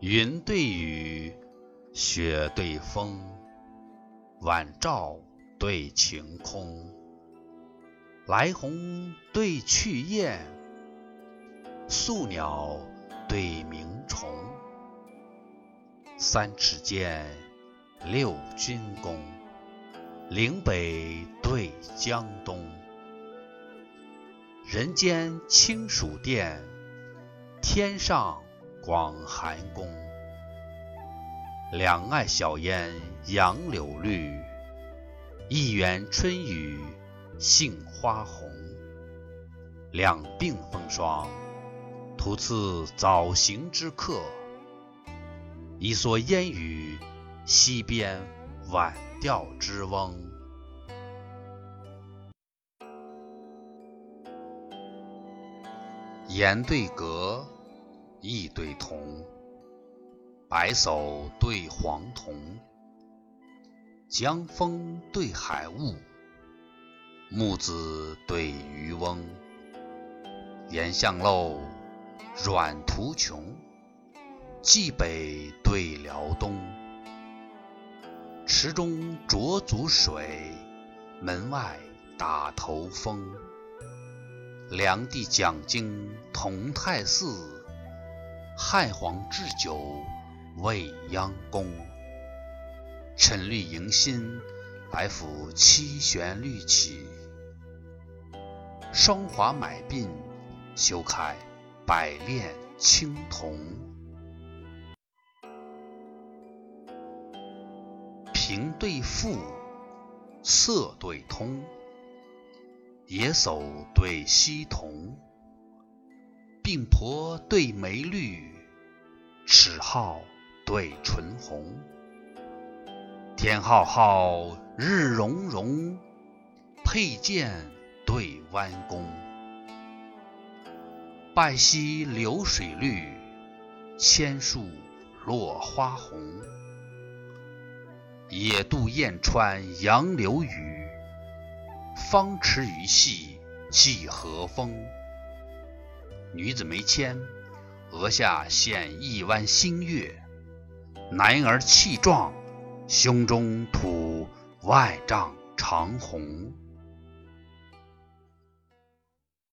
云对雨，雪对风，晚照对晴空，来鸿对去雁，宿鸟对鸣虫。三尺剑，六钧弓，岭北对江东。人间清暑殿，天上。广寒宫，两岸晓烟杨柳绿，一园春雨杏花红。两鬓风霜，徒次早行之客；一蓑烟雨，溪边晚钓之翁。言对格。意对同，白叟对黄童，江风对海雾，木子对渔翁。岩巷陋，阮途穷，蓟北对辽东。池中濯足水，门外打头风。梁帝讲经同泰寺。汉皇置酒未央宫，陈绿迎新，来抚七弦绿绮。霜华买鬓，休开百炼青铜。平对复，色对通，野叟对溪童。鬓婆对眉绿，齿皓对唇红。天浩浩，日融融，佩剑对弯弓。半溪流水绿，千树落花红。野渡燕穿杨柳雨，芳池鱼戏芰荷风。女子眉纤，额下现一弯新月；男儿气壮，胸中吐万丈长虹。